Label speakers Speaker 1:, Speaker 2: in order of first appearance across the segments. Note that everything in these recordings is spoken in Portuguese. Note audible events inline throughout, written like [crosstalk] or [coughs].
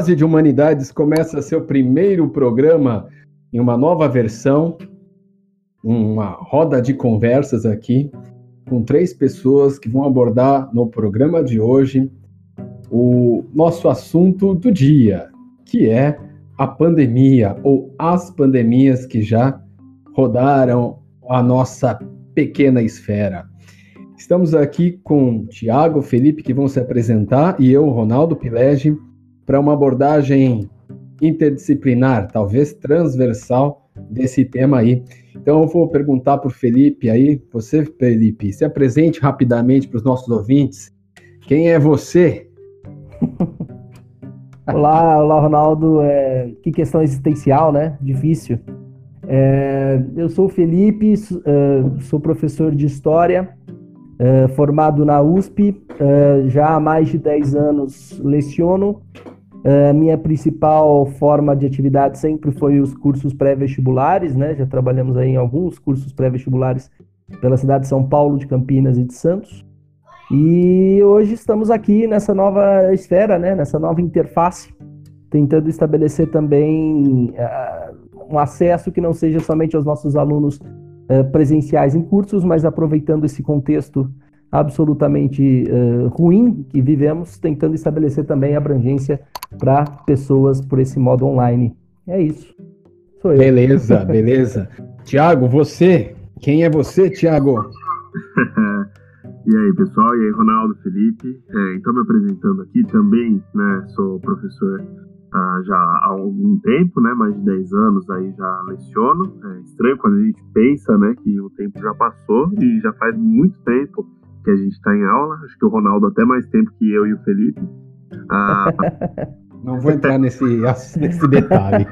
Speaker 1: Dose de Humanidades começa seu primeiro programa em uma nova versão, uma roda de conversas aqui com três pessoas que vão abordar no programa de hoje o nosso assunto do dia, que é a pandemia ou as pandemias que já rodaram a nossa pequena esfera. Estamos aqui com Tiago, Felipe, que vão se apresentar, e eu, Ronaldo Pilege, para uma abordagem interdisciplinar, talvez transversal desse tema aí. Então eu vou perguntar para o Felipe aí, você, Felipe, se apresente rapidamente para os nossos ouvintes. Quem é você? [laughs]
Speaker 2: olá, olá, Ronaldo. É, que questão existencial, né? Difícil. É, eu sou o Felipe, é, sou professor de História, é, formado na USP, é, já há mais de 10 anos leciono Uh, minha principal forma de atividade sempre foi os cursos pré-vestibulares, né? Já trabalhamos aí em alguns cursos pré-vestibulares pela cidade de São Paulo, de Campinas e de Santos. E hoje estamos aqui nessa nova esfera, né? Nessa nova interface, tentando estabelecer também uh, um acesso que não seja somente aos nossos alunos uh, presenciais em cursos, mas aproveitando esse contexto absolutamente uh, ruim que vivemos, tentando estabelecer também abrangência para pessoas por esse modo online. É isso.
Speaker 1: Sou eu. Beleza, [laughs] beleza. Tiago, você? Quem é você, Tiago? [laughs]
Speaker 3: e aí, pessoal? E aí, Ronaldo, Felipe? É, então, me apresentando aqui também, né? Sou professor ah, já há algum tempo, né? Mais de 10 anos aí já leciono. É estranho quando a gente pensa, né? Que o tempo já passou e já faz muito tempo que a gente está em aula. Acho que o Ronaldo até mais tempo que eu e o Felipe.
Speaker 1: Ah, [laughs] Não vou entrar nesse, nesse detalhe.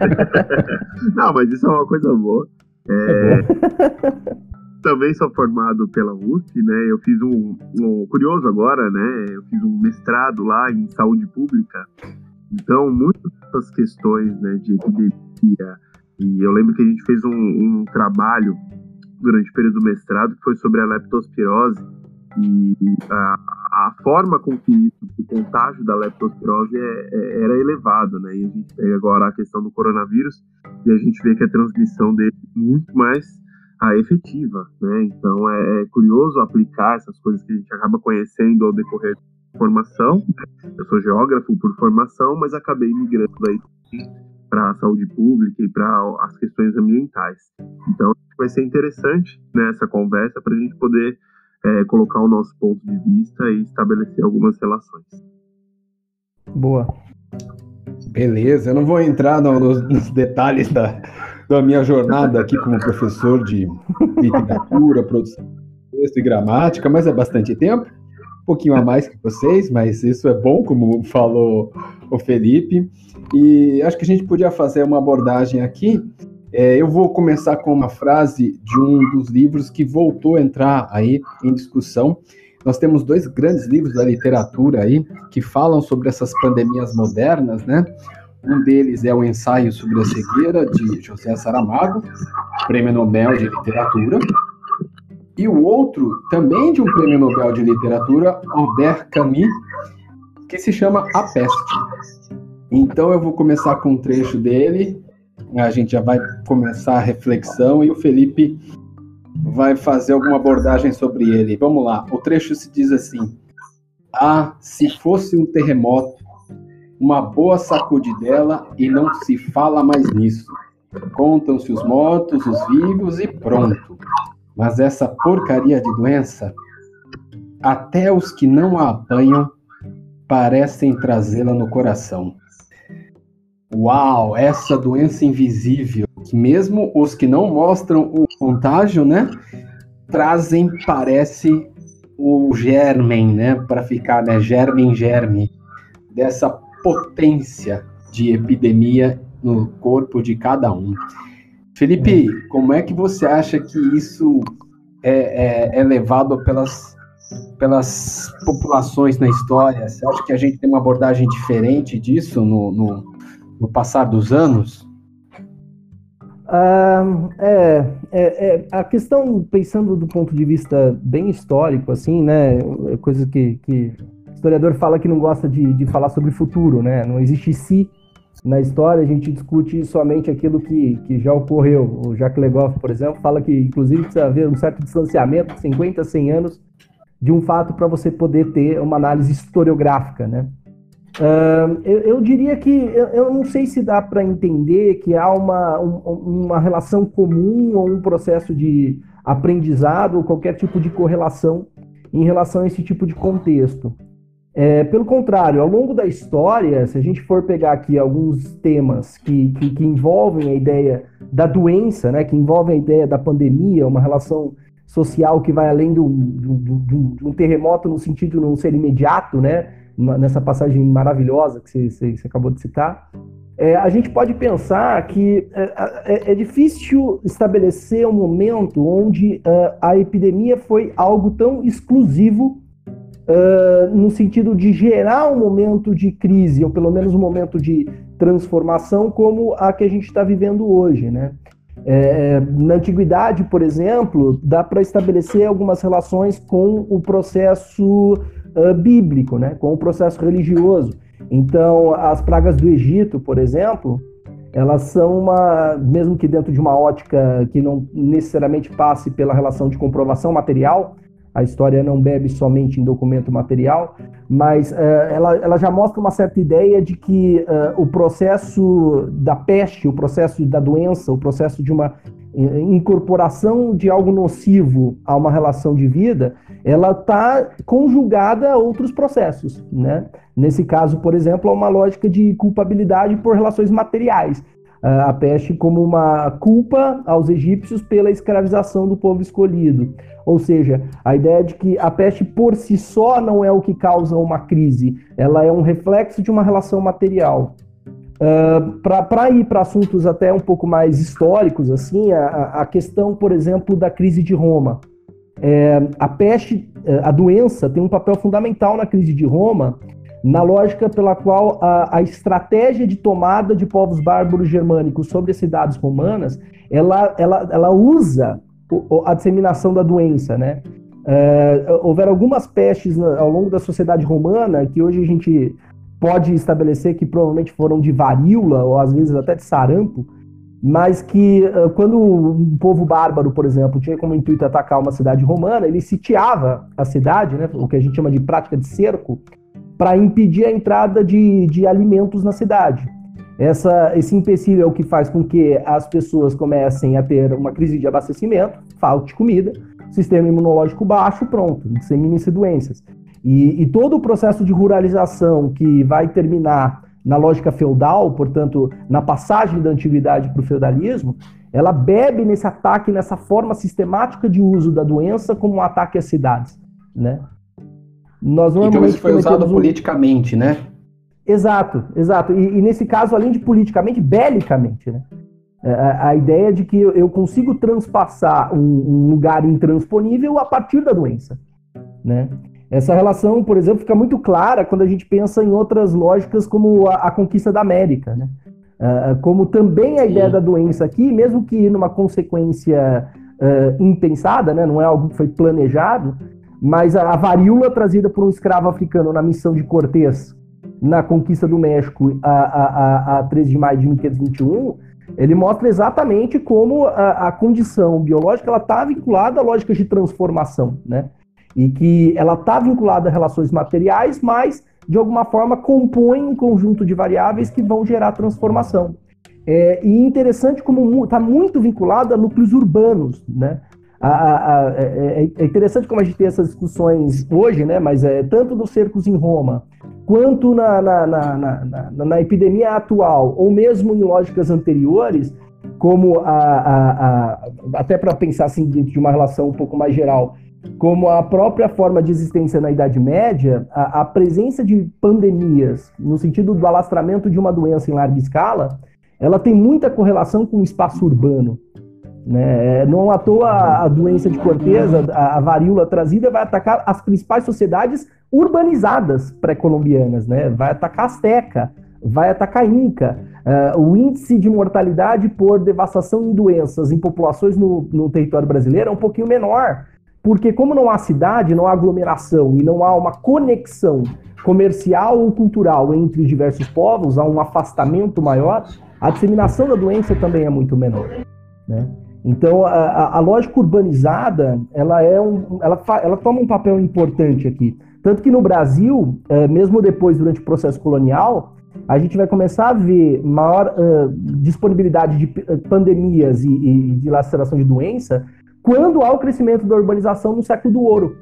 Speaker 1: [laughs]
Speaker 3: Não, mas isso é uma coisa boa. É, é [laughs] também sou formado pela USP, né? Eu fiz um, um, curioso agora, né? Eu fiz um mestrado lá em saúde pública. Então, muitas dessas questões, né, de epidemia. E eu lembro que a gente fez um, um trabalho durante o período do mestrado que foi sobre a leptospirose e a, a forma com que o contágio da leptospirose é, é, era elevado, né? E a gente pega agora a questão do coronavírus e a gente vê que a transmissão dele é muito mais a efetiva, né? Então é, é curioso aplicar essas coisas que a gente acaba conhecendo ao decorrer da formação. Eu sou geógrafo por formação, mas acabei migrando para a saúde pública e para as questões ambientais. Então vai ser interessante nessa né, conversa para a gente poder é, colocar o nosso ponto de vista e estabelecer algumas relações.
Speaker 2: Boa.
Speaker 1: Beleza, eu não vou entrar no, nos, nos, detalhes da, da minha jornada aqui como professor de literatura, produção de texto e gramática, mas é bastante tempo, um pouquinho a mais que vocês, mas isso é bom, como falou o Felipe. E acho que a gente podia fazer uma abordagem aqui é, eu vou começar com uma frase de um dos livros que voltou a entrar aí em discussão. Nós temos dois grandes livros da literatura aí que falam sobre essas pandemias modernas, né? Um deles é o Ensaio sobre a Cegueira, de José Saramago, Prêmio Nobel de Literatura. E o outro, também de um Prêmio Nobel de Literatura, Albert Camus, que se chama A Peste. Então eu vou começar com um trecho dele a gente já vai começar a reflexão e o Felipe vai fazer alguma abordagem sobre ele. Vamos lá. O trecho se diz assim: Ah, se fosse um terremoto, uma boa sacudidela e não se fala mais nisso. Contam-se os mortos, os vivos e pronto. Mas essa porcaria de doença, até os que não a apanham parecem trazê-la no coração. Uau, essa doença invisível, que mesmo os que não mostram o contágio, né, trazem, parece, o germen, né, para ficar, né, germen, germe, dessa potência de epidemia no corpo de cada um. Felipe, como é que você acha que isso é, é, é levado pelas, pelas populações na história? Você acha que a gente tem uma abordagem diferente disso no, no no passar dos anos?
Speaker 2: Ah, é, é, é, a questão, pensando do ponto de vista bem histórico, assim, né, é coisa que, que historiador fala que não gosta de, de falar sobre futuro, né? Não existe si na história, a gente discute somente aquilo que, que já ocorreu. O Jacques Legoff, por exemplo, fala que, inclusive, precisa haver um certo distanciamento, 50, 100 anos, de um fato para você poder ter uma análise historiográfica, né? Uh, eu, eu, diria que eu, eu, não sei se dá para entender que há uma, um, uma relação comum ou um processo de aprendizado ou qualquer tipo de correlação em relação a esse tipo de contexto. É, pelo contrário, ao longo da história, se a gente for pegar aqui alguns temas que, que, que envolvem a ideia da doença, né, que envolvem a ideia da pandemia, uma relação social que vai além do, do, do, de um terremoto no sentido de não ser imediato, né, nessa passagem maravilhosa que você, você, acabou de citar, é, a gente pode pensar que é, é, é difícil estabelecer um momento onde uh, a epidemia foi algo tão exclusivo uh, no sentido de gerar um momento de crise, ou pelo menos um momento de transformação, como a que a gente está vivendo hoje, né? É, na antiguidade, por exemplo, dá para estabelecer algumas relações com o processo uh, bíblico, né? com o processo religioso. Então, as pragas do Egito, por exemplo, elas são uma, mesmo que dentro de uma ótica que não necessariamente passe pela relação de comprovação material, a história não bebe somente em documento material, mas uh, ela, ela já mostra uma certa ideia de que uh, o processo da peste, o processo da doença, o processo de uma incorporação de algo nocivo a uma relação de vida, ela está conjugada a outros processos, né? Nesse caso, por exemplo, a uma lógica de culpabilidade por relações materiais. A peste como uma culpa aos egípcios pela escravização do povo escolhido. Ou seja, a ideia de que a peste por si só não é o que causa uma crise, ela é um reflexo de uma relação material. Uh, para ir para assuntos até um pouco mais históricos, assim, a, a questão, por exemplo, da crise de Roma. É, a peste, é, a doença, tem um papel fundamental na crise de Roma, na lógica pela qual a, a estratégia de tomada de povos bárbaros germânicos sobre as cidades romanas, ela, ela, ela usa a disseminação da doença, né? É, houveram algumas pestes ao longo da sociedade romana que hoje a gente pode estabelecer que provavelmente foram de varíola ou às vezes até de sarampo, mas que uh, quando um povo bárbaro, por exemplo, tinha como intuito atacar uma cidade romana, ele sitiava a cidade, né, o que a gente chama de prática de cerco, para impedir a entrada de, de alimentos na cidade. Essa, esse empecilho é o que faz com que as pessoas comecem a ter uma crise de abastecimento, falte comida, sistema imunológico baixo, pronto, dissemina-se doenças. E, e todo o processo de ruralização que vai terminar na lógica feudal, portanto, na passagem da antiguidade para o feudalismo, ela bebe nesse ataque, nessa forma sistemática de uso da doença como um ataque às cidades, né?
Speaker 1: Nós então isso foi usado um... politicamente, né?
Speaker 2: Exato, exato. E, e, nesse caso, além de politicamente, belicamente, né? É, a, a ideia de que eu consigo transpassar um, um lugar intransponível a partir da doença, né? Essa relação, por exemplo, fica muito clara quando a gente pensa em outras lógicas como a, a conquista da América, né? Uh, como também a ideia Sim. da doença aqui, mesmo que numa consequência uh, impensada, né? não é algo que foi planejado, mas a, a, varíola trazida por um escravo africano na missão de Cortés na conquista do México a, a, a, 13 de maio de 1521, ele mostra exatamente como a, a condição biológica está vinculada a lógicas de transformação, né? e que ela está vinculada a relações materiais, mas de alguma forma compõe um conjunto de variáveis que vão gerar transformação. É, e interessante como está muito vinculado a núcleos urbanos, né? A, a, a, é, é, é, interessante como a gente tem essas discussões hoje, né? Mas é tanto dos cercos em Roma quanto na, na, na, na, epidemia atual, ou mesmo em lógicas anteriores, como a, até para pensar assim dentro de uma relação um pouco mais geral, como a própria forma de existência na Idade Média, a, a, presença de pandemias, no sentido do alastramento de uma doença em larga escala, ela tem muita correlação com o espaço urbano. Né? Não à toa a doença de Cortez, a, a varíola trazida, vai atacar as principais sociedades urbanizadas pré-colombianas, né? vai atacar Azteca, vai atacar Inca. Uh, o índice de mortalidade por devastação em doenças em populações no, no território brasileiro é um pouquinho menor, porque como não há cidade, não há aglomeração e não há uma conexão comercial ou cultural entre diversos povos, há um afastamento maior, a disseminação da doença também é muito menor. Né? Então, a, a, lógica urbanizada, ela, é um, ela, ela toma um papel importante aqui. Tanto que no Brasil, é, mesmo depois, durante o processo colonial, a gente vai começar a ver maior uh, disponibilidade de pandemias e, e de laceração de doença quando há o crescimento da urbanização no século do ouro.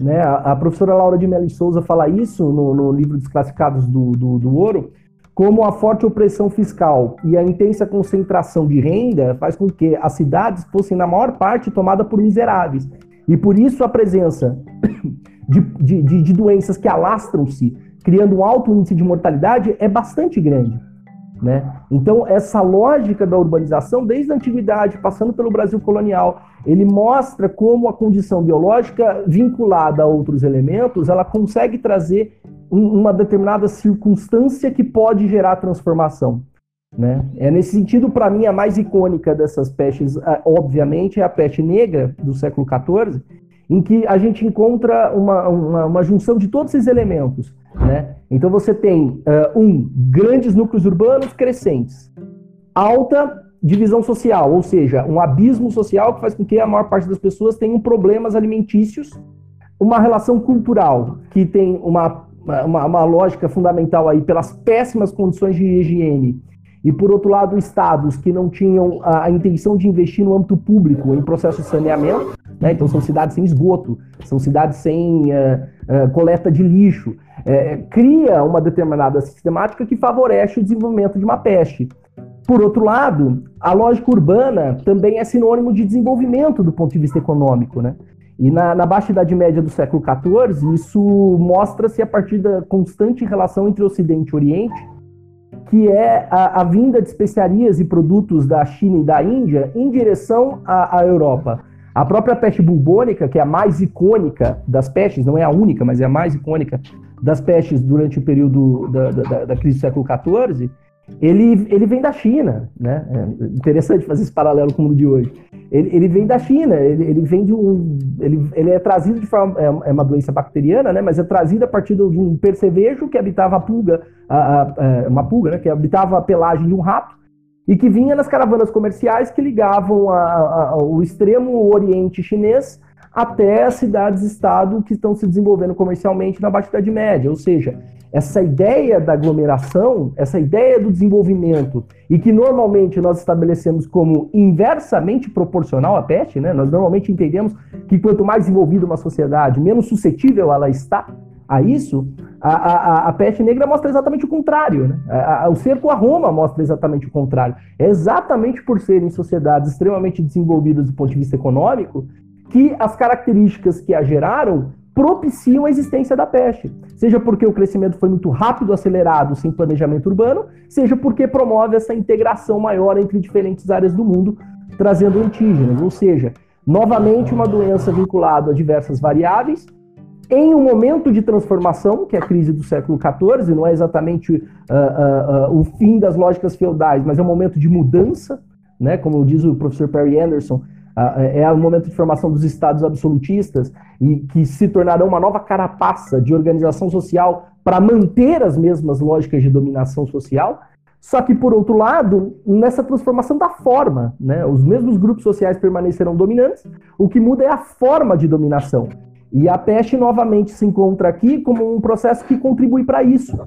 Speaker 2: Né? A, a professora Laura de Mello Souza fala isso no, no livro Desclassificados do, do, do Ouro, como a forte opressão fiscal e a intensa concentração de renda faz com que as cidades fossem, na maior parte, tomadas por miseráveis. E por isso a presença [coughs] de, de, de, de doenças que alastram-se, criando um alto índice de mortalidade, é bastante grande. Né? Então, essa lógica da urbanização, desde a antiguidade, passando pelo Brasil colonial, ele mostra como a condição biológica vinculada a outros elementos, ela consegue trazer um, uma determinada circunstância que pode gerar transformação. Né? É nesse sentido, para mim, a mais icônica dessas pestes, obviamente, é a peste negra do século XIV, em que a gente encontra uma, uma, uma junção de todos esses elementos. Né? Então você tem, uh, um, grandes núcleos urbanos crescentes, alta divisão social, ou seja, um abismo social que faz com que a maior parte das pessoas tenham problemas alimentícios, uma relação cultural que tem uma, uma, uma lógica fundamental aí pelas péssimas condições de higiene e, por outro lado, estados que não tinham a, a intenção de investir no âmbito público em processo de saneamento, né? então são cidades sem esgoto, são cidades sem uh, uh, coleta de lixo, uh, cria uma determinada sistemática que favorece o desenvolvimento de uma peste. Por outro lado, a lógica urbana também é sinônimo de desenvolvimento do ponto de vista econômico, né? E na, na Baixa Idade Média do século XIV, isso mostra-se a partir da constante relação entre Ocidente e Oriente, que é a, a, vinda de especiarias e produtos da China e da Índia em direção à, à, Europa. A própria peste bubônica, que é a mais icônica das pestes, não é a única, mas é a mais icônica das pestes durante o período da, da, da crise do século XIV, ele, ele vem da China, né? É interessante fazer esse paralelo com o de hoje. Ele, ele vem da China, ele, ele vem de um. Ele, ele é trazido de forma. É, é uma doença bacteriana, né? Mas é trazido a partir de um percevejo que habitava a pulga, a, a, a, é, uma pulga, né? Que habitava a pelagem de um rato e que vinha nas caravanas comerciais que ligavam o extremo oriente chinês até cidades-estado que estão se desenvolvendo comercialmente na Baixa Idade Média. Ou seja, essa ideia da aglomeração, essa ideia do desenvolvimento, e que normalmente nós estabelecemos como inversamente proporcional à peste, né? nós normalmente entendemos que quanto mais desenvolvida uma sociedade, menos suscetível ela está a isso, a, a, a peste negra mostra exatamente o contrário. Né? A, o cerco a Roma mostra exatamente o contrário. É exatamente por serem sociedades extremamente desenvolvidas do ponto de vista econômico que as características que a geraram propiciam a existência da peste. Seja porque o crescimento foi muito rápido, acelerado, sem planejamento urbano, seja porque promove essa integração maior entre diferentes áreas do mundo, trazendo antígenos. Ou seja, novamente uma doença vinculada a diversas variáveis, em um momento de transformação, que é a crise do século XIV, não é exatamente uh, uh, uh, o fim das lógicas feudais, mas é um momento de mudança, né? como diz o professor Perry Anderson, é o momento de formação dos estados absolutistas e que se tornarão uma nova carapaça de organização social para manter as mesmas lógicas de dominação social. Só que, por outro lado, nessa transformação da forma, né, os mesmos grupos sociais permanecerão dominantes, o que muda é a forma de dominação. E a peste novamente se encontra aqui como um processo que contribui para isso.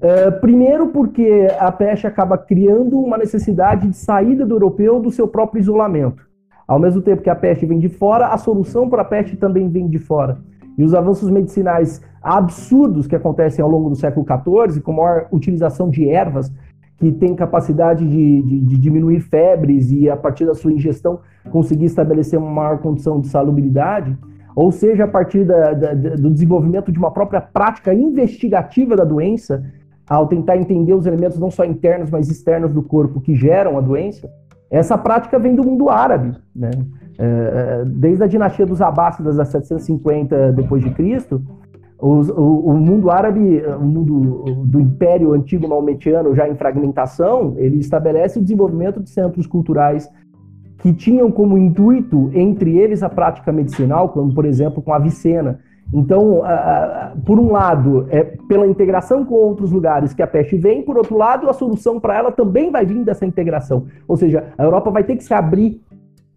Speaker 2: É, primeiro, porque a peste acaba criando uma necessidade de saída do europeu do seu próprio isolamento. Ao mesmo tempo que a peste vem de fora, a solução para a peste também vem de fora. E os avanços medicinais absurdos que acontecem ao longo do século XIV, com maior utilização de ervas, que têm capacidade de, de, de, diminuir febres e, a partir da sua ingestão, conseguir estabelecer uma maior condição de salubridade, ou seja, a partir da, da, do desenvolvimento de uma própria prática investigativa da doença, ao tentar entender os elementos não só internos, mas externos do corpo que geram a doença, essa prática vem do mundo árabe, né? É, é desde a dinastia dos Abássidas, a 750 depois de Cristo, o, o, mundo árabe, o mundo do Império Antigo Maometiano, já em fragmentação, ele estabelece o desenvolvimento de centros culturais que tinham como intuito, entre eles, a prática medicinal, como por exemplo com a vicena. Então, por um lado, é pela integração com outros lugares que a peste vem, por outro lado, a solução para ela também vai vir dessa integração. Ou seja, a Europa vai ter que se abrir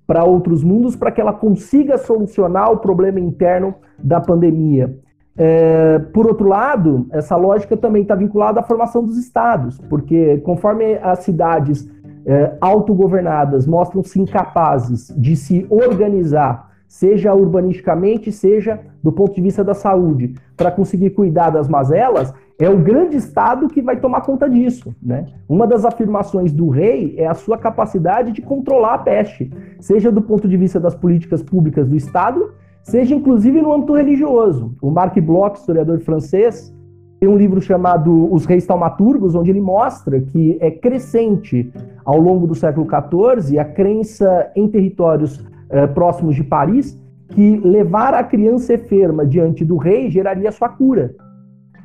Speaker 2: para outros mundos para que ela consiga solucionar o problema interno da pandemia. É, por outro lado, essa lógica também está vinculada à formação dos estados, porque conforme as cidades é, autogovernadas mostram-se incapazes de se organizar, seja urbanisticamente, seja do ponto de vista da saúde, para conseguir cuidar das mazelas, é o grande Estado que vai tomar conta disso. Né? Uma das afirmações do rei é a sua capacidade de controlar a peste, seja do ponto de vista das políticas públicas do Estado, seja inclusive no âmbito religioso. O Marc Bloch, historiador francês, tem um livro chamado Os Reis Taumaturgos, onde ele mostra que é crescente ao longo do século XIV a crença em territórios eh, próximos de Paris que levar a criança enferma diante do rei geraria sua cura.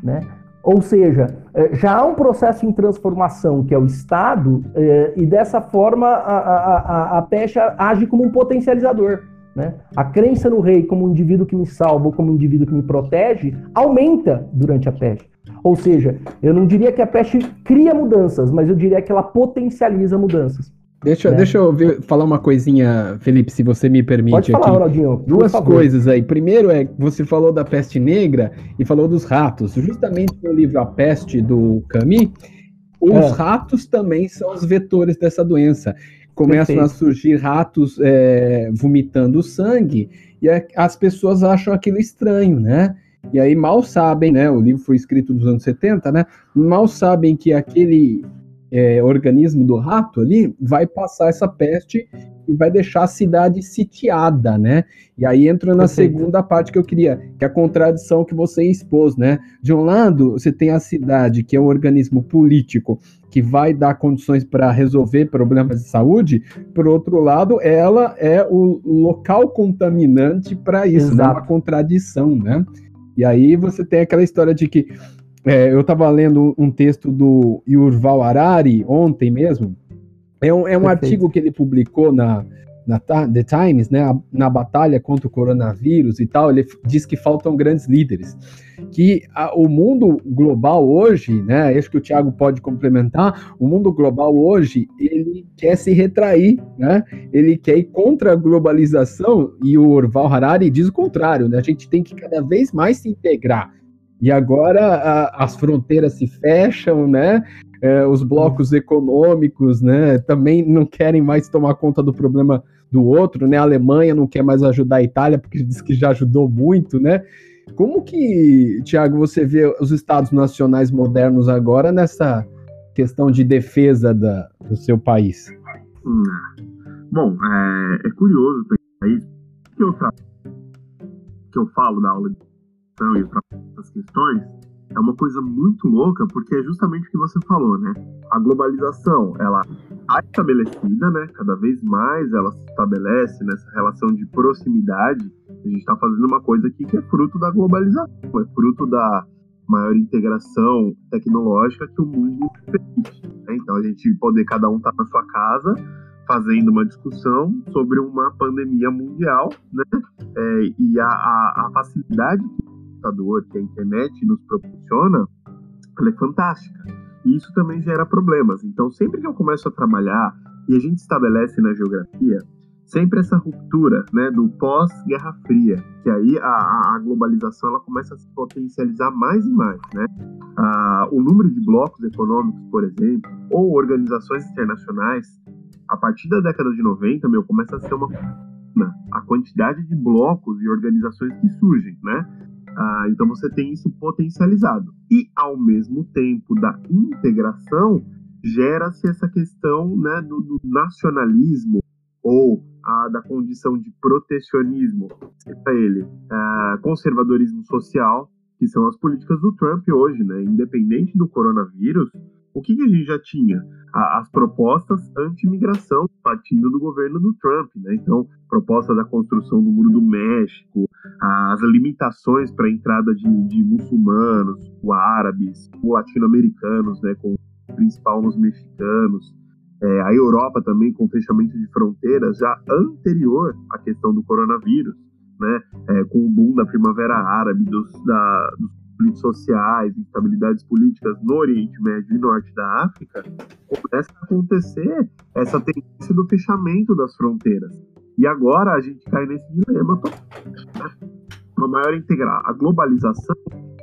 Speaker 2: Né? Ou seja, eh, já há um processo em transformação que é o Estado, eh, e dessa forma a, a, a, a peste age como um potencializador. Né? A crença no rei como um indivíduo que me salva ou como um indivíduo que me protege aumenta durante a peste. Ou seja, eu não diria que a peste cria mudanças, mas eu diria que ela potencializa mudanças.
Speaker 1: Deixa, né? deixa eu ver, falar uma coisinha, Felipe, se você me permite.
Speaker 2: Pode falar, aqui. Ronaldinho.
Speaker 1: Duas coisas aí. Primeiro é você falou da peste negra e falou dos ratos. Justamente no livro A Peste do Camus, os é. ratos também são os vetores dessa doença começam Perfeito. a surgir ratos é, vomitando sangue e a, as pessoas acham aquilo estranho, né? E aí mal sabem, né? O livro foi escrito nos anos 70, né? Mal sabem que aquele é, organismo do rato ali vai passar essa peste e vai deixar a cidade sitiada, né? E aí entra na Perfeito. segunda parte que eu queria, que é a contradição que você expôs, né? De um lado, você tem a cidade, que é um organismo político que vai dar condições para resolver problemas de saúde, por outro lado, ela é o local contaminante para isso, né? Uma contradição, né? E aí você tem aquela história de que é, eu estava lendo um texto do Yurval Harari ontem mesmo. É um, é um artigo que ele publicou na, na The Times, né, na batalha contra o coronavírus e tal, ele diz que faltam grandes líderes. Que a, o mundo global hoje, né, acho que o Thiago pode complementar, o mundo global hoje, ele quer se retrair, né, ele quer ir contra a globalização e o Orval Harari diz o contrário, né, a gente tem que cada vez mais se integrar. E agora a, as fronteiras se fecham, né? É, os blocos econômicos, né? Também não querem mais tomar conta do problema do outro, né? A Alemanha não quer mais ajudar a Itália porque diz que já ajudou muito, né? Como que, Tiago, você vê os estados nacionais modernos agora nessa questão de defesa da, do seu país?
Speaker 3: Hum. Bom, é, é curioso pensar isso, que eu, que eu falo na aula de e para essas questões, é uma coisa muito louca, porque é justamente o que você falou, né? A globalização, ela está estabelecida, né? Cada vez mais ela se estabelece nessa relação de proximidade. A gente está fazendo uma coisa aqui que é fruto da globalização, é fruto da maior integração tecnológica que o mundo permite. Né? Então a gente poder cada um estar tá na sua casa fazendo uma discussão sobre uma pandemia mundial, né? É, e a, a, a facilidade que computador que a internet nos proporciona, ela é fantástica. E isso também gera problemas. Então, sempre que eu começo a trabalhar e a gente estabelece na geografia sempre essa ruptura né, do pós-Guerra Fria, que aí a, a, globalização ela começa a se potencializar mais e mais. Né? Ah, o número de blocos econômicos, por exemplo, ou organizações internacionais, a partir da década de 90, meu, começa a ser uma a quantidade de blocos e organizações que surgem, né? Ah, então você tem isso potencializado. E ao mesmo tempo da integração, gera-se essa questão né, do, do nacionalismo ou ah, da condição de protecionismo, seja ele ah, conservadorismo social, que são as políticas do Trump hoje, né? Independente do coronavírus, o que, que a gente já tinha? as propostas anti-imigração partindo do governo do Trump, né? Então, proposta da construção do Muro do México, as limitações para a entrada de, de muçulmanos, o árabes, o latino-americanos, né? Com principal nos mexicanos. É, a Europa também com fechamento de fronteiras já anterior à questão do coronavírus, né? É, com o boom da Primavera Árabe, dos, da, dos conflitos sociais, instabilidades políticas no Oriente Médio e Norte da África, começa a acontecer essa tendência do fechamento das fronteiras. E agora a gente cai nesse dilema. Né? Uma maior integrar a globalização,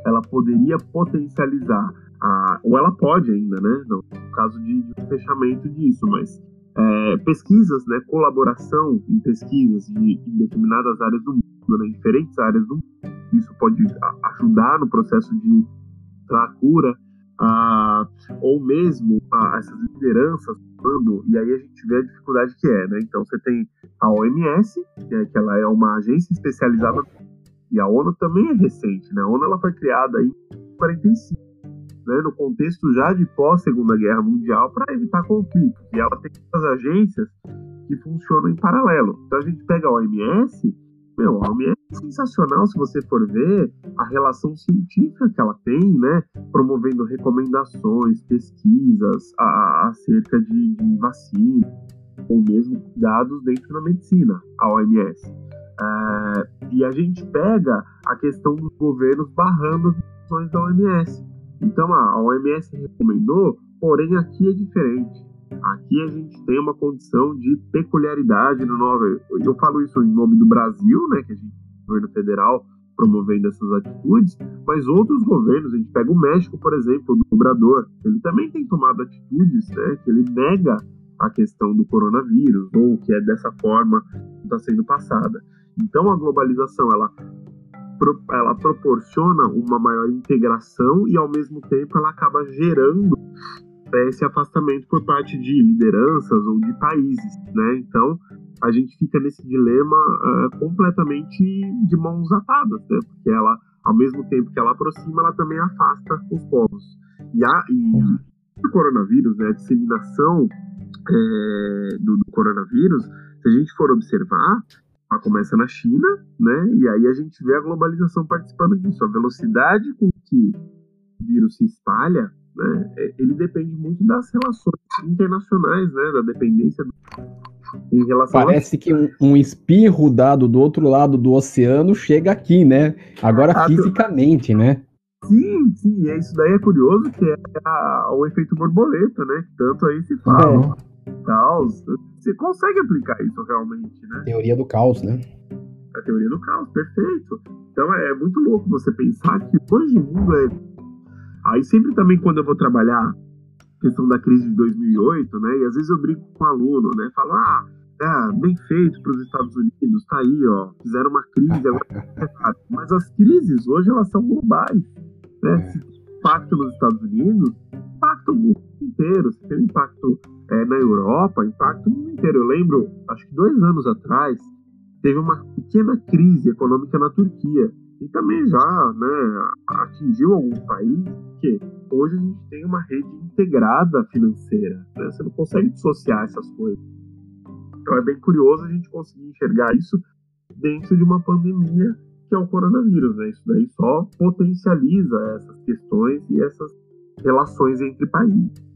Speaker 3: ela poderia potencializar a, ou ela pode ainda, né? No caso de, de um fechamento disso, mas é, pesquisas, né, colaboração em pesquisas de, em determinadas áreas do mundo, né, em diferentes áreas do mundo, isso pode ajudar no processo de a cura, a, ou mesmo a, essas lideranças quando, e aí a gente vê a dificuldade que é, né? Então você tem a OMS, que, é, que ela é uma agência especializada, e a ONU também é recente, né? A ONU ela foi criada em 45 né, no contexto já de pós-Segunda Guerra Mundial, para evitar conflitos. E ela tem essas agências que funcionam em paralelo. Então a gente pega a OMS, meu, a OMS sensacional se você for ver a relação científica que ela tem, né, promovendo recomendações, pesquisas a, acerca de, de vacina, ou mesmo cuidados dentro da medicina, a OMS. É, e a gente pega a questão dos governos barrando as decisões da OMS. Então a OMS recomendou, porém aqui é diferente. Aqui a gente tem uma condição de peculiaridade no novo. Eu falo isso em nome do Brasil, né, que a gente governo federal promovendo essas atitudes, mas outros governos, a gente pega o México, por exemplo, o Obrador, ele também tem tomado atitudes, né, que ele nega a questão do coronavírus, ou que é dessa forma que está sendo passada. Então a globalização, ela ela proporciona uma maior integração e ao mesmo tempo ela acaba gerando né, esse afastamento por parte de lideranças ou de países, né? Então a gente fica nesse dilema uh, completamente de mãos atadas, né? Porque ela, ao mesmo tempo que ela aproxima, ela também afasta os povos. E, a, e o coronavírus, né? A disseminação é, do, do coronavírus, se a gente for observar, ela começa na China, né? E aí a gente vê a globalização participando disso. A velocidade com que o vírus se espalha, né? É, ele depende muito das relações internacionais, né? Da dependência do...
Speaker 1: em relação Parece a... que um, um, espirro dado do outro lado do oceano chega aqui, né? Agora ah, fisicamente, tu... né?
Speaker 3: Sim, sim, é isso daí é curioso, que é a, o efeito borboleta, né? Que tanto aí se fala. É caos. Você consegue aplicar isso realmente, né?
Speaker 1: Teoria do caos, né?
Speaker 3: A teoria do caos, perfeito. Então é muito louco você pensar que hoje o mundo é. Aí sempre também quando eu vou trabalhar questão da crise de 2008, né? E às vezes eu brinco com um aluno, né? Falo, ah, é, bem feito para os Estados Unidos, tá aí, ó, fizeram uma crise agora. Mas as crises hoje elas são globais, né? Se tem impacto nos Estados Unidos, impacta o mundo inteiro. Se tem um impacto é, na Europa, impacta o mundo inteiro. Eu lembro, acho que dois anos atrás, teve uma pequena crise econômica na Turquia. E também já né, atingiu alguns países, porque hoje a gente tem uma rede integrada financeira. Né? Você não consegue dissociar essas coisas. Então é bem curioso a gente conseguir enxergar isso dentro de uma pandemia que é o coronavírus. Né? Isso daí só potencializa essas questões e essas relações entre países.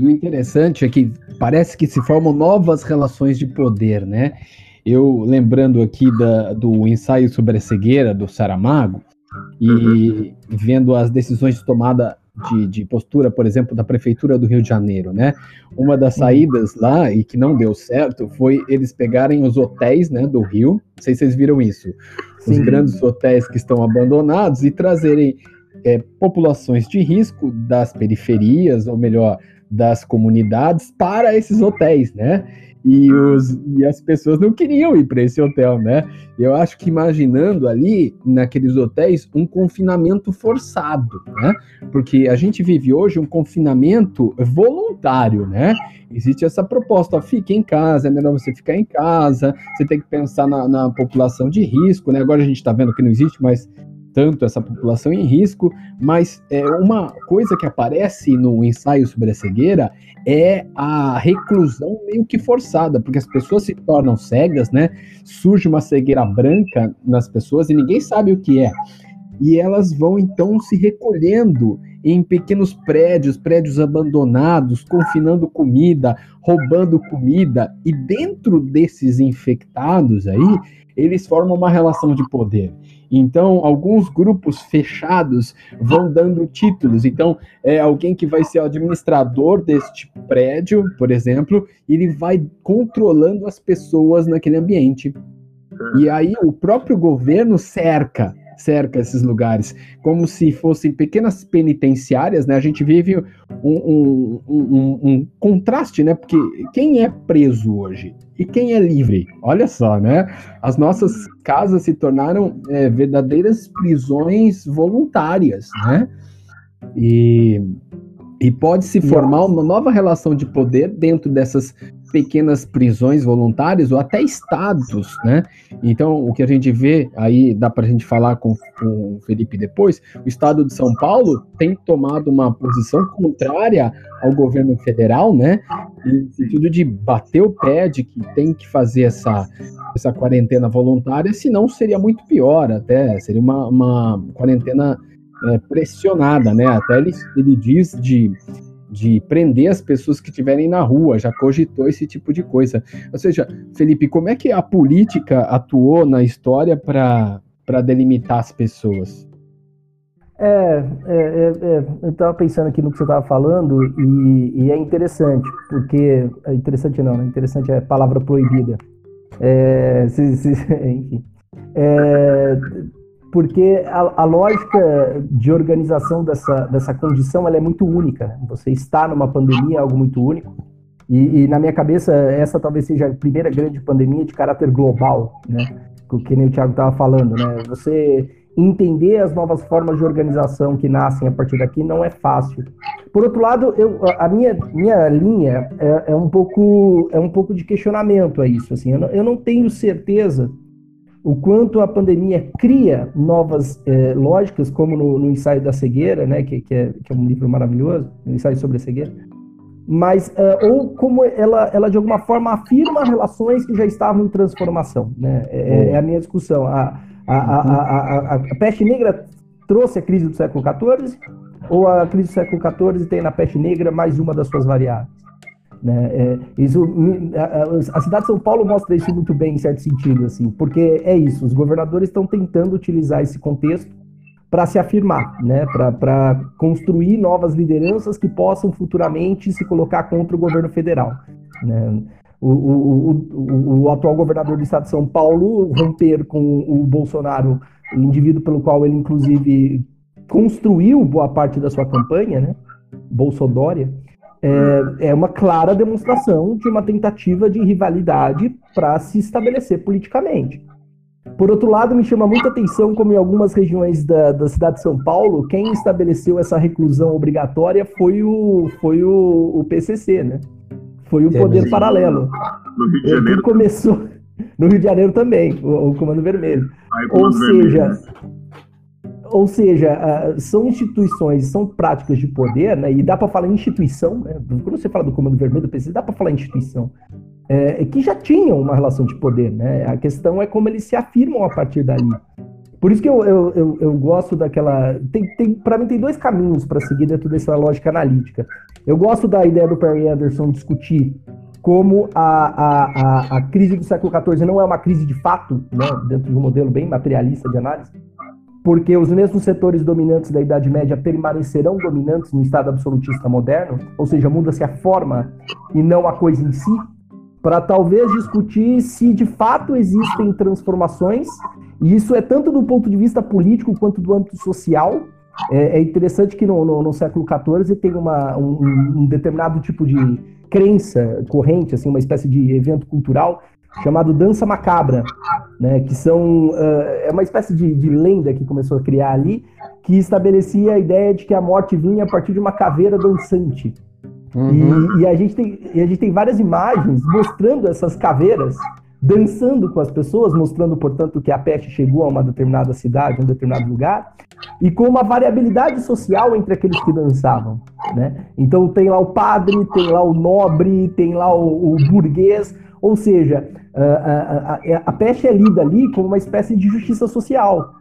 Speaker 1: E o interessante é que parece que se formam novas relações de poder, né? Eu lembrando aqui da, do ensaio sobre a cegueira do Saramago e uhum. vendo as decisões de tomada de, de, postura, por exemplo, da prefeitura do Rio de Janeiro, né? Uma das saídas lá e que não deu certo foi eles pegarem os hotéis, né, do Rio. Não sei se vocês viram isso. Os Sim. grandes hotéis que estão abandonados e trazerem é, populações de risco das periferias, ou melhor, das comunidades para esses hotéis, né? E, os, e as pessoas não queriam ir para esse hotel, né? Eu acho que imaginando ali, naqueles hotéis, um confinamento forçado, né? Porque a gente vive hoje um confinamento voluntário, né? Existe essa proposta, ó, fique em casa, é melhor você ficar em casa, você tem que pensar na, na população de risco, né? Agora a gente está vendo que não existe mais tanto essa população em risco, mas é, uma coisa que aparece no ensaio sobre a cegueira é a reclusão meio que forçada, porque as pessoas se tornam cegas, né? Surge uma cegueira branca nas pessoas e ninguém sabe o que é. e elas vão então se recolhendo em pequenos prédios, prédios abandonados, confinando comida, roubando comida, e dentro desses infectados aí, eles formam uma relação de poder. Então, alguns grupos fechados vão dando títulos. Então, é alguém que vai ser o administrador deste prédio, por exemplo, ele vai controlando as pessoas naquele ambiente. E aí o próprio governo cerca cerca esses lugares, como se fossem pequenas penitenciárias, né? A gente vive um, um, um, um, contraste, né? Porque quem é preso hoje e quem é livre? Olha só, né? As nossas casas se tornaram é, verdadeiras prisões voluntárias, né? E, e pode se formar uma nova relação de poder dentro dessas pequenas prisões voluntárias ou até estados, né? Então, o que a gente vê aí, dá para a gente falar com, com o Felipe depois, o estado de São Paulo tem tomado uma posição contrária ao governo federal, né? No sentido de bater o pé de que tem que fazer essa, essa quarentena voluntária, senão seria muito pior, até seria uma, uma quarentena é, pressionada, né? Até ele, ele diz de de prender as pessoas que estiverem na rua, já cogitou esse tipo de coisa. Ou seja, Felipe, como é que a política atuou na história para delimitar as pessoas?
Speaker 2: É, é, é, é eu estava pensando aqui no que você estava falando e, e, é interessante, porque. É interessante não, né? Interessante é palavra proibida. É, se, se, [laughs] enfim. É, porque a, a, lógica de organização dessa, dessa condição ela é muito única. Você está numa pandemia, é algo muito único. E, e, na minha cabeça, essa talvez seja a primeira grande pandemia de caráter global, né? Que nem o Thiago estava falando, né? Você entender as novas formas de organização que nascem a partir daqui não é fácil. Por outro lado, eu, a minha, minha linha é, é, um pouco, é um pouco de questionamento a isso. Assim, eu não, eu não tenho certeza o quanto a pandemia cria novas é, lógicas, como no, no, ensaio da cegueira, né, que, que, é, que é um livro maravilhoso, um ensaio sobre a cegueira, mas uh, ou como ela, ela de alguma forma afirma relações que já estavam em transformação, né? É, é, é a minha discussão. A, a, a, a, peste negra trouxe a crise do século XIV ou a crise do século XIV tem na peste negra mais uma das suas variáveis? Né? É, isso, a, cidade de São Paulo mostra isso muito bem, em certo sentido, assim, porque é isso, os governadores estão tentando utilizar esse contexto para se afirmar, né? para construir novas lideranças que possam futuramente se colocar contra o governo federal. Né? O, o, o, o, atual governador do estado de São Paulo romper com o Bolsonaro, indivíduo pelo qual ele, inclusive, construiu boa parte da sua campanha, né? Bolsodória, é, é uma clara demonstração de uma tentativa de rivalidade para se estabelecer politicamente. Por outro lado, me chama muita atenção como em algumas regiões da, da cidade de São Paulo, quem estabeleceu essa reclusão obrigatória foi o, foi o, o PCC, né? Foi o é poder mesmo. paralelo.
Speaker 3: No Rio de Janeiro.
Speaker 2: começou [laughs] no Rio de Janeiro também, o, o Comando Vermelho. Ou seja, vermelho ou seja, uh, são instituições, são práticas de poder, né? E dá para falar instituição, né? Quando você fala do Comando Vermelho do dá para falar instituição. É, que já tinham uma relação de poder, né? A questão é como eles se afirmam a partir dali. Por isso que eu, eu, eu, eu gosto daquela. Tem, tem, para mim, tem dois caminhos para seguir dentro dessa lógica analítica. Eu gosto da ideia do Perry Anderson discutir como a, a, a, a crise do século XIV não é uma crise de fato, né, dentro de um modelo bem materialista de análise, porque os mesmos setores dominantes da Idade Média permanecerão dominantes no Estado absolutista moderno, ou seja, muda-se a forma e não a coisa em si, para talvez discutir se de fato existem transformações, e isso é tanto do ponto de vista político quanto do âmbito social. É, é interessante que no, no, no, século XIV tem uma, um, um determinado tipo de crença corrente, assim, uma espécie de evento cultural chamado Dança Macabra, né, que são uh, é uma espécie de, de, lenda que começou a criar ali, que estabelecia a ideia de que a morte vinha a partir de uma caveira dançante. Uhum. E, e, a gente tem, e a gente tem várias imagens mostrando essas caveiras dançando com as pessoas, mostrando, portanto, que a peste chegou a uma determinada cidade, a um determinado lugar, e com uma variabilidade social entre aqueles que dançavam. Né? Então tem lá o padre, tem lá o nobre, tem lá o, o burguês, ou seja, a, a, a, a, peste é lida ali como uma espécie de justiça social.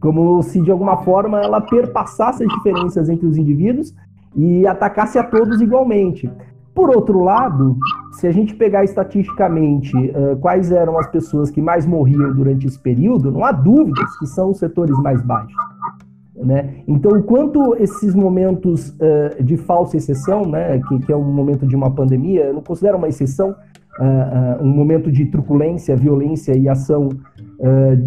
Speaker 2: como se de alguma forma ela perpassasse as diferenças entre os indivíduos e atacasse a todos igualmente. Por outro lado, se a gente pegar estatisticamente uh, quais eram as pessoas que mais morriam durante esse período, não há dúvidas que são os setores mais baixos. Né? Então, quanto esses momentos uh, de falsa exceção, né, que, que, é um momento de uma pandemia, eu não considero uma exceção, uh, uh, um momento de truculência, violência e ação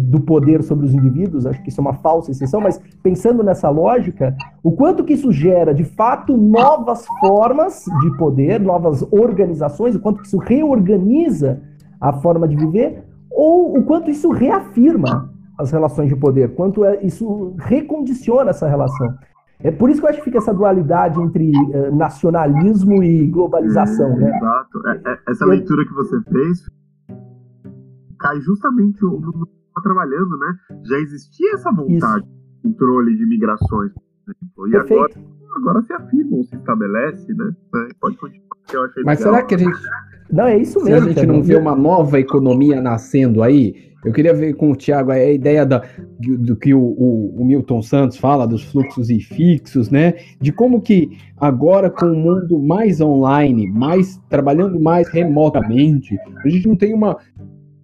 Speaker 2: do poder sobre os indivíduos, acho que isso é uma falsa exceção, mas pensando nessa lógica, o quanto que isso gera, de fato, novas formas de poder, novas organizações, o quanto que isso reorganiza a forma de viver, ou o quanto isso reafirma as relações de poder, quanto é, isso recondiciona essa relação. É por isso que eu acho que fica essa dualidade entre uh, nacionalismo e globalização, né?
Speaker 3: Exato. É, é, essa leitura que você fez cai justamente no que está trabalhando, né? Já existia essa vontade isso. de controle de migrações, por exemplo. E Perfeito. agora, agora se afirma ou se estabelece, né? Pode continuar.
Speaker 1: Mas legal. será que a gente.
Speaker 2: Não, é isso
Speaker 1: mesmo. Se a gente não vê uma nova economia nascendo aí, eu queria ver com o Tiago a ideia da, do que o, o, o, Milton Santos fala dos fluxos e fixos, né? De como que agora com o mundo mais online, mais trabalhando mais remotamente, a gente não tem uma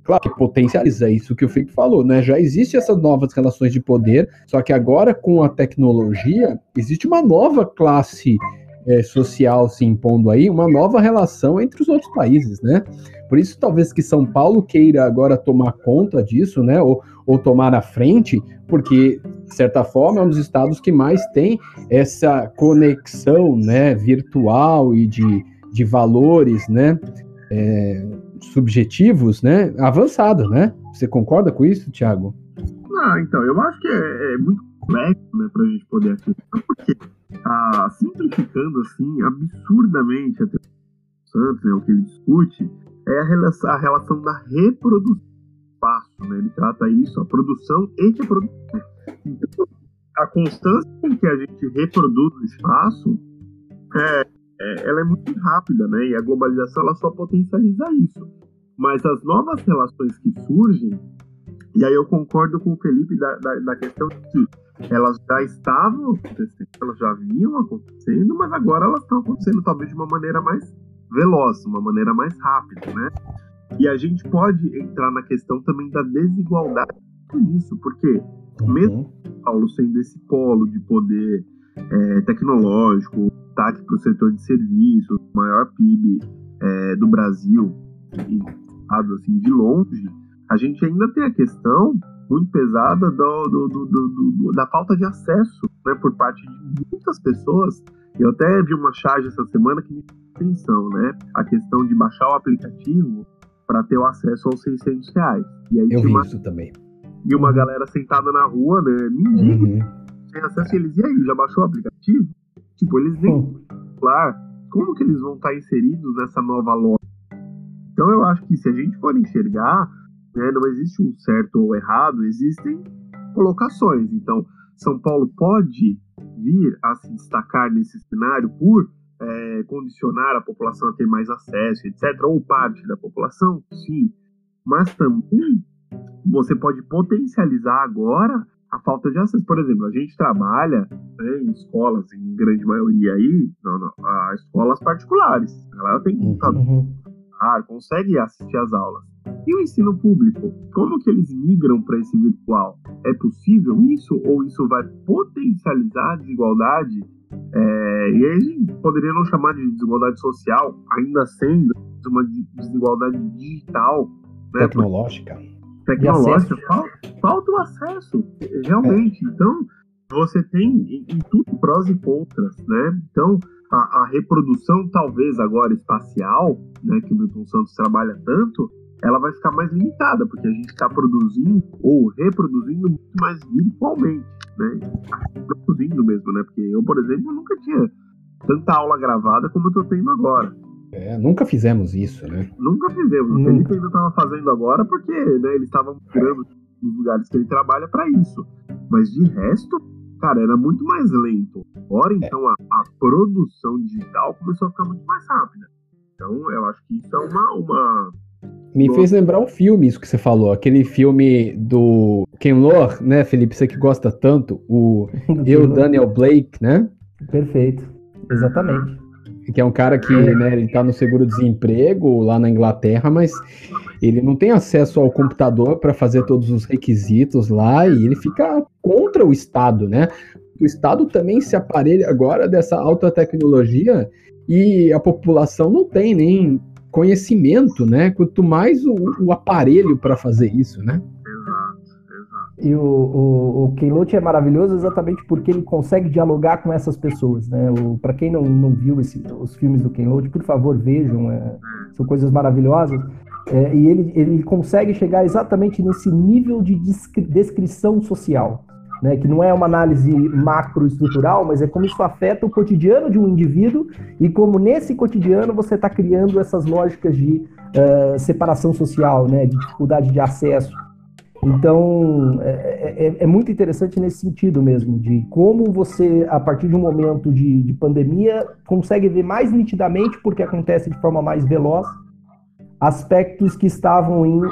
Speaker 1: claro que potencializa isso que o Felipe falou, né? Já existe essas novas relações de poder, só que agora com a tecnologia existe uma nova classe é, social se impondo aí, uma nova relação entre os outros países, né? Por isso, talvez que São Paulo queira agora tomar conta disso, né? Ou, ou tomar a frente, porque, de certa forma, é um dos estados que mais tem essa conexão, né? Virtual e de, de valores, né? É, subjetivos, né? Avançado, né? Você concorda com isso, Thiago?
Speaker 3: Ah, então, eu acho que é, é muito complexo, né, pra gente poder acreditar, porque tá simplificando, assim, absurdamente até Santos, né, o que ele discute, é a relação, a relação da reprodução do espaço, né? Ele trata isso, a produção e reprodução. Então, a constância com que a gente reproduz o espaço é, é, ela é muito rápida, né? E a globalização ela só potencializa isso. Mas as novas relações que surgem, e aí eu concordo com o Felipe da, da, da questão de que elas já estavam acontecendo, elas já vinham acontecendo, mas agora elas estão acontecendo talvez de uma maneira mais veloz, uma maneira mais rápida, né? E a gente pode entrar na questão também da desigualdade disso, porque uhum. mesmo Paulo sendo esse polo de poder é, tecnológico, destaque para o setor de serviços, maior PIB é, do Brasil, em assim de longe, a gente ainda tem a questão muito pesada do, do, do, da falta de acesso né, por parte de muitas pessoas. Eu até vi uma charge essa semana que me atenção, né? A questão de baixar o aplicativo para ter o acesso aos 600 reais.
Speaker 1: E aí Eu vi uma... isso também.
Speaker 3: E uma galera sentada na rua, né? Mendigo, uhum. sem acesso, eles, e aí, já baixou o aplicativo? Tipo, eles nem uhum. claro, como que eles vão estar inseridos nessa nova loja? Então eu acho que se a gente for enxergar, né, não existe um certo ou errado, existem colocações. Então, São Paulo pode vir a se destacar nesse cenário por é, condicionar a população a ter mais acesso, etc., ou parte da população, sim, mas também você pode potencializar agora a falta de acesso. Por exemplo, a gente trabalha né, em escolas, em grande maioria aí, não, não, a escolas particulares. A galera tem computador, uhum. consegue assistir às aulas. E o ensino público? Como que eles migram para esse virtual? É possível isso ou isso vai potencializar a desigualdade é, e aí poderia não chamar de desigualdade social, ainda sendo uma desigualdade digital.
Speaker 1: Né? Tecnológica.
Speaker 3: Tecnológica, falta, falta, o acesso, realmente. É. Então, você tem em, em, tudo prós e contras, né? Então, a, a, reprodução, talvez agora espacial, né, que o Milton Santos trabalha tanto, ela vai ficar mais limitada, porque a gente está produzindo ou reproduzindo muito mais virtualmente né? Produzindo mesmo, né? Porque eu, por exemplo, nunca tinha tanta aula gravada como eu tô tendo agora.
Speaker 1: É, nunca fizemos isso, né?
Speaker 3: Nunca fizemos. O Felipe ainda estava fazendo agora porque né, ele estava migrando nos lugares que ele trabalha para isso. Mas de resto, cara, era muito mais lento. Agora, é. então, a, a, produção digital começou a ficar muito mais rápida. Então, eu acho que isso é uma, uma,
Speaker 1: Me fez lembrar um filme, isso que você falou, aquele filme do Ken Loach, né, Felipe? Você que gosta tanto, o [laughs] Eu, Daniel Blake, né?
Speaker 2: Perfeito, exatamente.
Speaker 1: Que é um cara que, né, ele tá no seguro-desemprego lá na Inglaterra, mas ele não tem acesso ao computador para fazer todos os requisitos lá e ele fica contra o Estado, né? O Estado também se aparelha agora dessa alta tecnologia e a população não tem nem conhecimento, né? Quanto mais o, o aparelho para fazer isso, né?
Speaker 2: E o, o, o Ken Loach é maravilhoso exatamente porque ele consegue dialogar com essas pessoas, né? Para quem não, não viu esse, os filmes do Ken Loach, por favor, vejam, é, são coisas maravilhosas. É, e ele, ele consegue chegar exatamente nesse nível de descrição social né, que não é uma análise macroestrutural, mas é como isso afeta o cotidiano de um indivíduo e como nesse cotidiano você está criando essas lógicas de uh, separação social, né, de dificuldade de acesso. Então, é, é, é, muito interessante nesse sentido mesmo, de como você, a partir de um momento de, de pandemia, consegue ver mais nitidamente, porque acontece de forma mais veloz, aspectos que estavam em uh,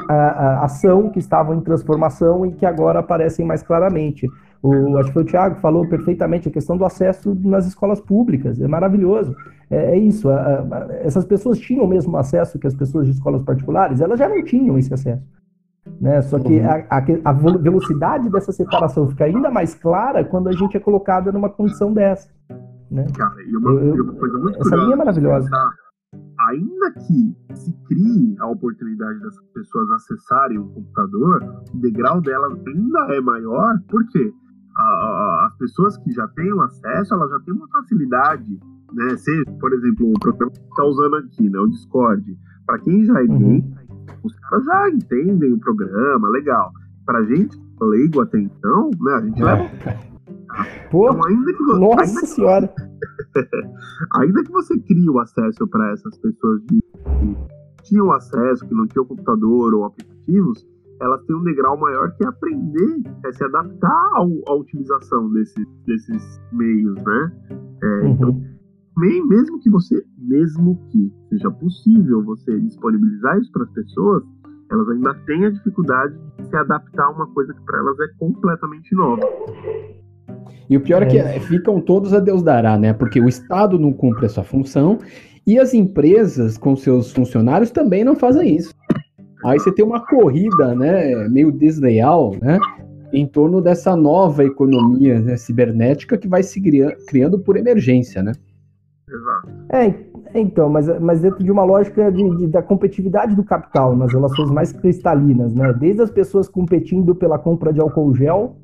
Speaker 2: ação, que estavam em transformação e que agora aparecem mais claramente. O, acho que foi o Tiago falou perfeitamente a questão do acesso nas escolas públicas, é maravilhoso. É, é isso, a, a, essas pessoas tinham o mesmo acesso que as pessoas de escolas particulares, elas já não tinham esse acesso. Né? Só que uhum. a, a, velocidade dessa separação fica ainda mais clara quando a gente é colocada numa condição dessa. Né?
Speaker 3: Cara, e uma, eu, uma coisa muito
Speaker 2: essa linha é maravilhosa. Pensar
Speaker 3: ainda que se crie a oportunidade dessas pessoas acessarem o computador, o degrau delas ainda é maior, porque as pessoas que já têm o acesso, elas já têm uma facilidade, né? Seja, por exemplo, o programa que está usando aqui, né, o Discord. Para quem já é uhum. os caras já entendem o programa, legal. Para gente leigo até então, né, a gente é. leva [laughs]
Speaker 2: Pô, então, ainda que você, nossa ainda senhora! [laughs]
Speaker 3: ainda que você crie o acesso para essas pessoas que, tinham acesso, que não tinham computador ou aplicativos, elas têm um degrau maior que é aprender, é se adaptar ao, à utilização desse, desses meios, né? É, uhum. Então, mesmo que você, mesmo que seja possível você disponibilizar isso para as pessoas, elas ainda têm a dificuldade de se adaptar a uma coisa que para elas é completamente nova.
Speaker 1: E o pior é, é que ficam todos a Deus dará, né? Porque o Estado não cumpre a sua função e as empresas com seus funcionários também não fazem isso. Aí você tem uma corrida, né, meio desleal, né, em torno dessa nova economia né, cibernética que vai se criando por emergência, né?
Speaker 2: É, então, mas, mas dentro de uma lógica de, de, da competitividade do capital, nas relações mais cristalinas, né? Desde as pessoas competindo pela compra de álcool gel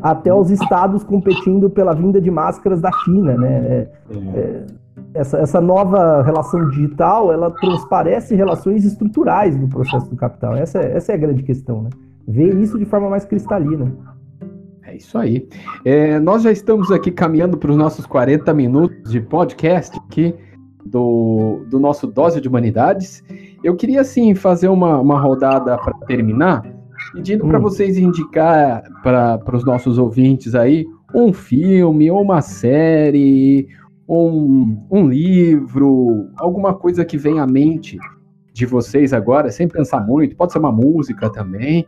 Speaker 2: até os estados competindo pela vinda de máscaras da China, né? É, é, essa, essa nova relação digital, ela transparece relações estruturais do processo do capital. Essa, é, essa é a grande questão, né? Ver isso de forma mais cristalina.
Speaker 1: É isso aí. É, nós já estamos aqui caminhando para os nossos 40 minutos de podcast aqui do, do nosso Dose de Humanidades. Eu queria, assim, fazer uma, uma rodada para terminar, pedindo hum. para vocês indicar para os nossos ouvintes aí um filme ou uma série um, um livro, alguma coisa que vem à mente de vocês agora, sem pensar muito, pode ser uma música também,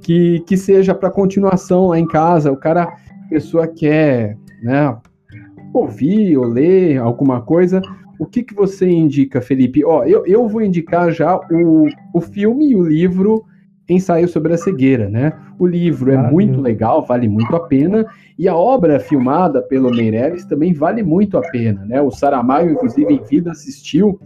Speaker 1: que, que seja para continuação lá em casa. O cara, a pessoa quer, né, ouvir ou ler alguma coisa. O que, que você indica, Felipe? Ó, eu, eu vou indicar já o, o filme e o livro Ensaio sobre a Cegueira, né? O livro é muito legal, vale muito a pena, e a obra filmada pelo Meirelles também vale muito a pena, né? O Saramago, inclusive, em vida assistiu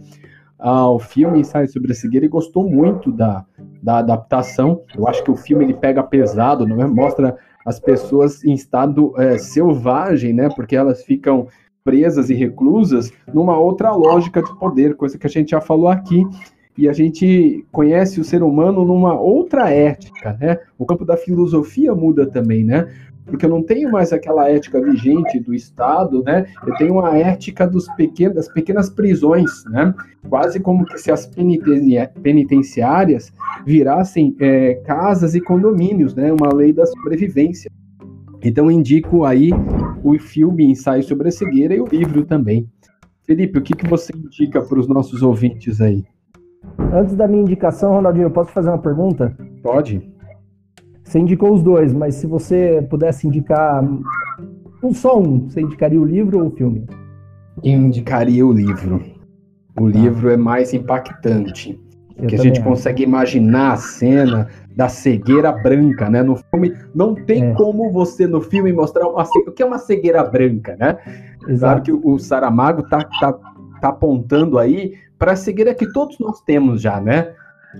Speaker 1: ao filme Ensaio sobre a Cegueira e gostou muito da, da adaptação. Eu acho que o filme ele pega pesado, não é? mostra as pessoas em estado é, selvagem, né? Porque elas ficam presas e reclusas numa outra lógica de poder, coisa que a gente já falou aqui e a gente conhece o ser humano numa outra ética, né? O campo da filosofia muda também, né? Porque eu não tenho mais aquela ética vigente do Estado, né? Eu tenho uma ética dos pequenos, das pequenas prisões, né? Quase como que se as penitenciárias virassem é, casas e condomínios, né? Uma lei da sobrevivência. Então indico aí o filme Ensaio sobre a Cegueira e o livro também. Felipe, o que, que você indica para os nossos ouvintes aí?
Speaker 2: Antes da minha indicação, Ronaldinho, eu posso fazer uma pergunta?
Speaker 1: Pode.
Speaker 2: Você indicou os dois, mas se você pudesse indicar um só um, você indicaria o livro ou o filme?
Speaker 1: Indicaria o livro. O tá. livro é mais impactante. Eu que a gente acho. consegue imaginar a cena da cegueira branca, né? No filme não tem é. como você no filme mostrar uma, o que é uma cegueira branca, né? Exato. Claro que o, o Saramago tá, tá, tá apontando aí para a cegueira que todos nós temos já, né?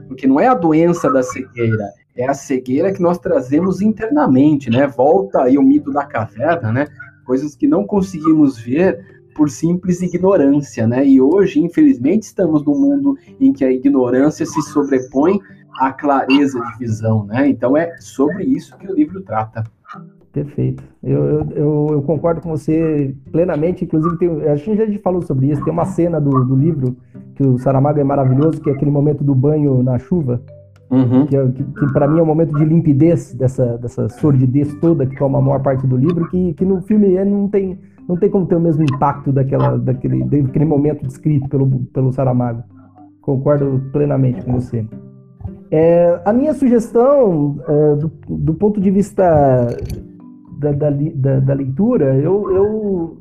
Speaker 1: Porque não é a doença da cegueira, é a cegueira que nós trazemos internamente, né? Volta aí o mito da caverna, né? Coisas que não conseguimos ver por simples ignorância, né? E hoje, infelizmente, estamos num mundo em que a ignorância se sobrepõe à clareza de visão, né? Então é sobre isso que o livro trata.
Speaker 2: Perfeito. Eu, eu, eu, concordo com você plenamente. Inclusive, tem, a gente já falou sobre isso. Tem uma cena do, do livro que o Saramago é maravilhoso, que é aquele momento do banho na chuva. Uhum. Que, é, que, que para mim é um momento de limpidez dessa, dessa sordidez toda que toma a maior parte do livro, que, que no filme não tem, não tem como ter o mesmo impacto daquela, daquele, daquele momento descrito pelo, pelo Saramago. Concordo plenamente com você. É, a minha sugestão, é, do, do, ponto de vista da, da, da, da leitura, eu, eu,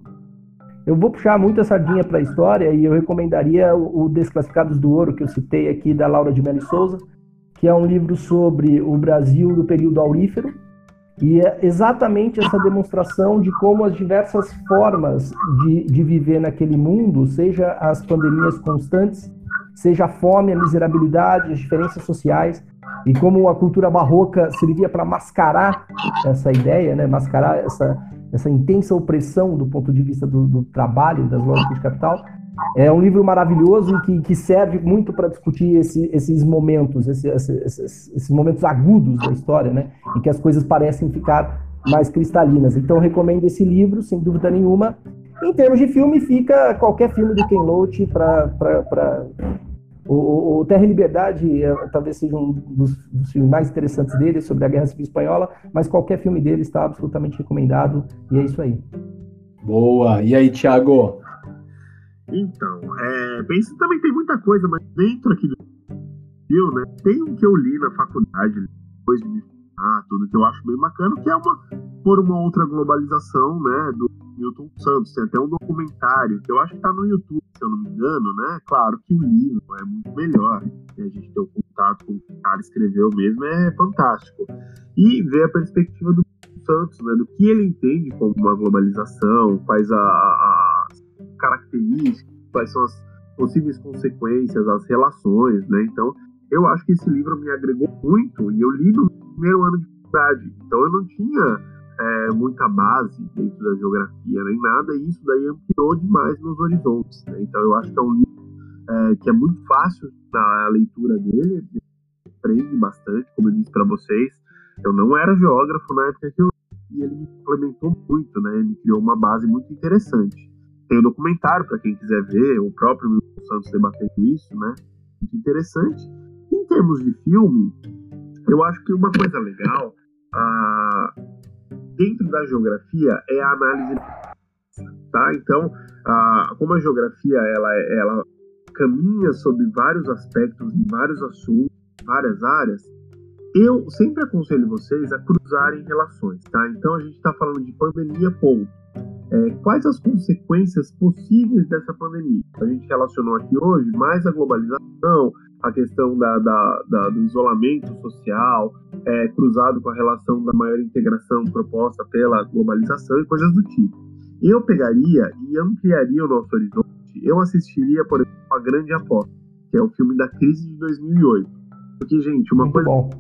Speaker 2: eu vou puxar muito sardinha para a história e eu recomendaria o, o Desclassificados do Ouro, que eu citei aqui, da Laura de Mello Souza, que é um livro sobre o Brasil do período aurífero, e é exatamente essa demonstração de como as diversas formas de, de viver naquele mundo, seja as pandemias constantes, seja a fome, a miserabilidade, as diferenças sociais, e como a cultura barroca servia para mascarar essa ideia, né, mascarar essa, essa intensa opressão do ponto de vista do, do trabalho, das lógicas de capital, é um livro maravilhoso que, que serve muito para discutir esse, esses momentos, esse, esses, esses, momentos agudos da história, né? Em que as coisas parecem ficar mais cristalinas. Então, recomendo esse livro, sem dúvida nenhuma. Em termos de filme, fica qualquer filme do Ken Loach para. O, o Terra e Liberdade é, talvez seja um dos, dos, filmes mais interessantes dele, sobre a Guerra Civil Espanhola, mas qualquer filme dele está absolutamente recomendado, e é isso aí.
Speaker 1: Boa! E aí, Thiago?
Speaker 3: Então, é, pensa também tem muita coisa, mas dentro aqui do Brasil, né, tem um que eu li na faculdade, depois de me formar, tudo que eu acho bem bacana, que é uma por uma outra globalização, né, do Milton Santos. Tem até um documentário que eu acho que tá no YouTube, se eu não me engano, né? Claro que o livro é muito melhor. Né? A gente ter o contato com o que o cara escreveu mesmo é fantástico. E ver a perspectiva do Santos, né, do que ele entende como uma globalização, quais a, a características, quais são as possíveis consequências, as relações, né? Então, eu acho que esse livro me agregou muito e eu li no primeiro ano de faculdade, então eu não tinha é, muita base dentro da geografia nem nada e isso daí ampliou demais meus horizontes. Né? Então, eu acho que é um livro é, que é muito fácil na leitura dele, aprende bastante, como eu disse para vocês. Eu não era geógrafo na época que eu e ele me complementou muito, né? Ele criou uma base muito interessante. Tem o um documentário para quem quiser ver, o próprio Milton Santos debatendo isso, né? Muito interessante. Em termos de filme, eu acho que uma coisa legal ah, dentro da geografia é a análise tá? Então, ah, como a geografia ela, ela caminha sobre vários aspectos, em vários assuntos, várias áreas, eu sempre aconselho vocês a cruzarem relações, tá? Então a gente está falando de pandemia, ponto é, quais as consequências possíveis dessa pandemia. A gente relacionou aqui hoje mais a globalização, a questão da, da, da, do isolamento social, é, cruzado com a relação da maior integração proposta pela globalização e coisas do tipo. Eu pegaria e ampliaria o nosso horizonte. Eu assistiria, por exemplo, a Grande Aposta, que é o filme da crise de 2008. Porque, gente, uma Muito coisa bom.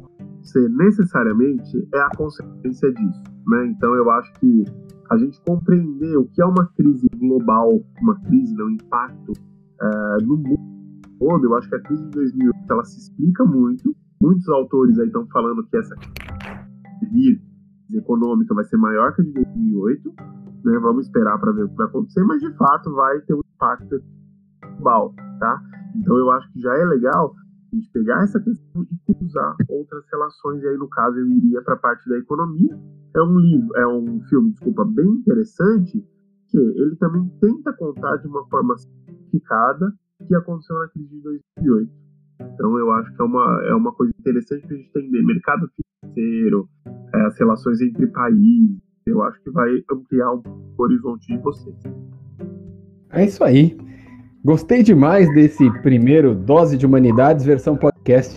Speaker 3: ser necessariamente é a consequência disso, né? Então, eu acho que a gente compreender o que é uma crise global, uma crise, né, um impacto uh, no mundo todo, eu acho que a crise de 2008 ela se explica muito. Muitos autores aí estão falando que essa crise econômica vai ser maior que a de 2008. Né? Vamos esperar para ver o que vai acontecer, mas de fato vai ter um impacto global, tá? Então eu acho que já é legal a gente pegar essa questão e cruzar outras relações. E aí, no caso, eu iria para a parte da economia, é um livro, é um filme, desculpa, bem interessante, que ele também tenta contar de uma forma simplificada que aconteceu na crise de 2008. Então eu acho que é uma, é uma coisa interessante para a gente entender. Mercado financeiro, é, as relações entre países, eu acho que vai ampliar um o horizonte de vocês.
Speaker 1: É isso aí. Gostei demais desse primeiro Dose de Humanidades versão podcast.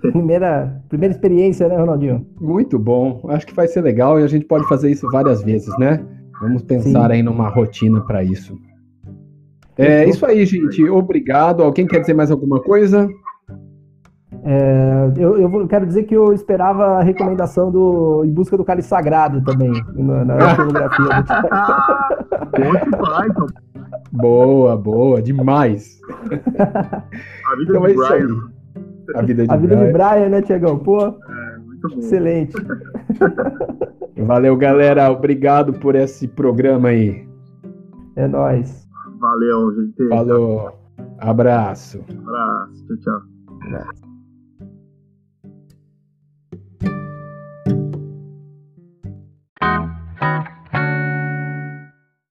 Speaker 2: Primeira, primeira experiência, né, Ronaldinho?
Speaker 1: Muito bom. Acho que vai ser legal e a gente pode fazer isso várias vezes, né? Vamos pensar Sim. aí numa rotina para isso. É isso aí, gente. Obrigado. Alguém quer dizer mais alguma coisa?
Speaker 2: É, eu, eu, quero dizer que eu esperava a recomendação do Em Busca do Cálice Sagrado também, na, na [laughs] filmografia.
Speaker 1: então. Boa, boa, demais. [laughs]
Speaker 3: A vida então de é Brian.
Speaker 2: A vida de, a vida Brian. de Brian, né, Tiagão? Pô, é, muito bom. excelente.
Speaker 1: Valeu, galera. Obrigado por esse programa aí.
Speaker 2: É nóis.
Speaker 3: Valeu, gente.
Speaker 1: Falou. Abraço.
Speaker 3: Abraço. Tchau, tchau.